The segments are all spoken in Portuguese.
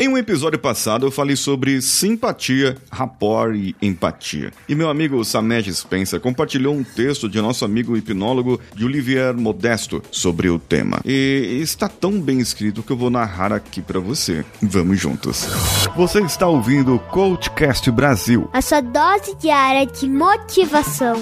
Em um episódio passado eu falei sobre simpatia, rapport e empatia. E meu amigo Samed Spencer compartilhou um texto de nosso amigo hipnólogo de Olivier Modesto sobre o tema. E está tão bem escrito que eu vou narrar aqui para você. Vamos juntos. Você está ouvindo o Coachcast Brasil. A sua dose diária de motivação.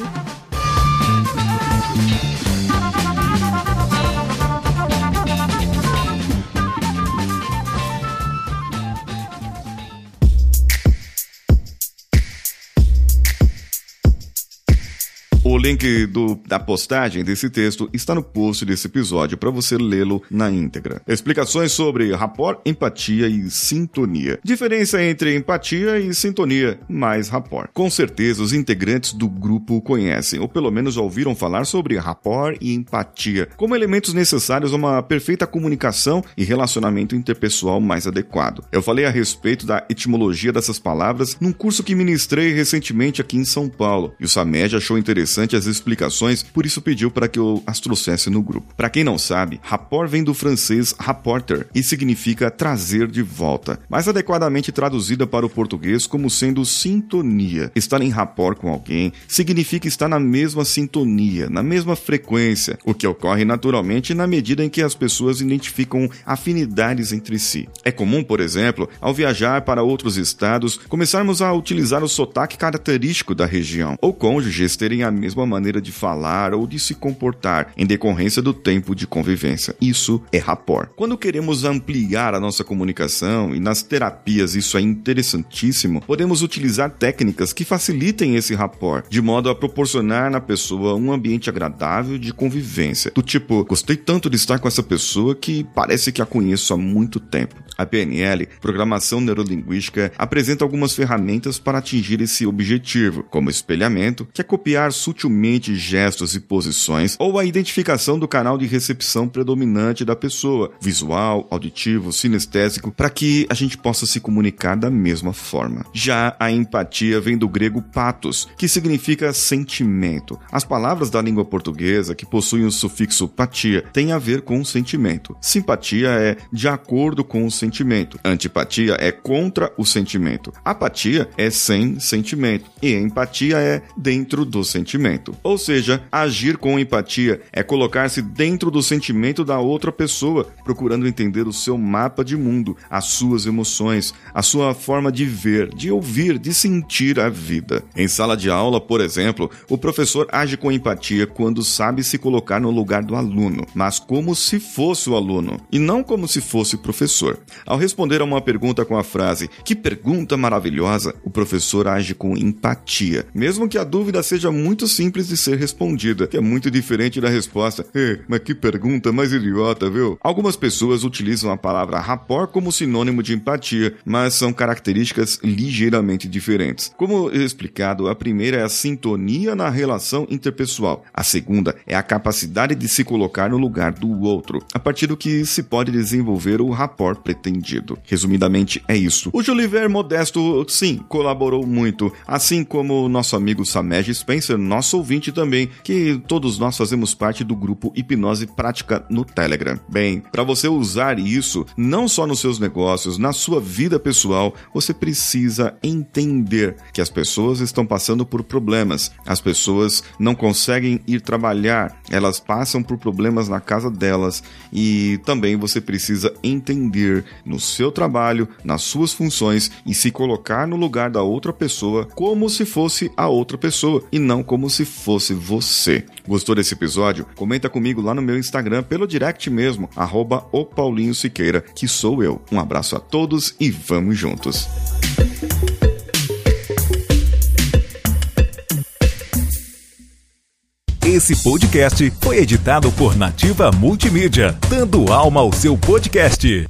O link do, da postagem desse texto está no post desse episódio para você lê-lo na íntegra. Explicações sobre rapport, empatia e sintonia. Diferença entre empatia e sintonia, mais rapport. Com certeza os integrantes do grupo conhecem, ou pelo menos ouviram falar sobre rapport e empatia, como elementos necessários a uma perfeita comunicação e relacionamento interpessoal mais adequado. Eu falei a respeito da etimologia dessas palavras num curso que ministrei recentemente aqui em São Paulo, e o Samed achou interessante interessante as explicações, por isso pediu para que eu as trouxesse no grupo. Para quem não sabe, rapport vem do francês rapporter e significa trazer de volta, mais adequadamente traduzida para o português como sendo sintonia. Estar em rapport com alguém significa estar na mesma sintonia, na mesma frequência, o que ocorre naturalmente na medida em que as pessoas identificam afinidades entre si. É comum, por exemplo, ao viajar para outros estados, começarmos a utilizar o sotaque característico da região, ou cônjuges terem a mesma maneira de falar ou de se comportar em decorrência do tempo de convivência. Isso é rapport. Quando queremos ampliar a nossa comunicação, e nas terapias isso é interessantíssimo, podemos utilizar técnicas que facilitem esse rapport, de modo a proporcionar na pessoa um ambiente agradável de convivência. Do tipo, gostei tanto de estar com essa pessoa que parece que a conheço há muito tempo. A PNL, Programação Neurolinguística, apresenta algumas ferramentas para atingir esse objetivo, como espelhamento, que é copiar sutilmente gestos e posições, ou a identificação do canal de recepção predominante da pessoa, visual, auditivo, sinestésico, para que a gente possa se comunicar da mesma forma. Já a empatia vem do grego patos, que significa sentimento. As palavras da língua portuguesa que possuem o sufixo patia têm a ver com sentimento. Simpatia é de acordo com o sentimento. Antipatia é contra o sentimento. Apatia é sem sentimento. E empatia é dentro do sentimento. Ou seja, agir com empatia é colocar-se dentro do sentimento da outra pessoa, procurando entender o seu mapa de mundo, as suas emoções, a sua forma de ver, de ouvir, de sentir a vida. Em sala de aula, por exemplo, o professor age com empatia quando sabe se colocar no lugar do aluno, mas como se fosse o aluno, e não como se fosse o professor. Ao responder a uma pergunta com a frase Que pergunta maravilhosa, o professor age com empatia, mesmo que a dúvida seja muito simples de ser respondida, que é muito diferente da resposta Eh, mas que pergunta mais idiota, viu? Algumas pessoas utilizam a palavra rapport como sinônimo de empatia, mas são características ligeiramente diferentes. Como explicado, a primeira é a sintonia na relação interpessoal, a segunda é a capacidade de se colocar no lugar do outro, a partir do que se pode desenvolver o rapport pretendido. Resumidamente, é isso. O Juliver Modesto, sim, colaborou muito, assim como o nosso amigo Samej Spencer, nosso ouvinte também, que todos nós fazemos parte do grupo Hipnose Prática no Telegram. Bem, para você usar isso, não só nos seus negócios, na sua vida pessoal, você precisa entender que as pessoas estão passando por problemas. As pessoas não conseguem ir trabalhar, elas passam por problemas na casa delas e também você precisa entender no seu trabalho, nas suas funções e se colocar no lugar da outra pessoa como se fosse a outra pessoa e não como se fosse você. Gostou desse episódio? Comenta comigo lá no meu Instagram pelo direct mesmo, arroba o Paulinho Siqueira, que sou eu. Um abraço a todos e vamos juntos! Esse podcast foi editado por Nativa Multimídia, dando alma ao seu podcast.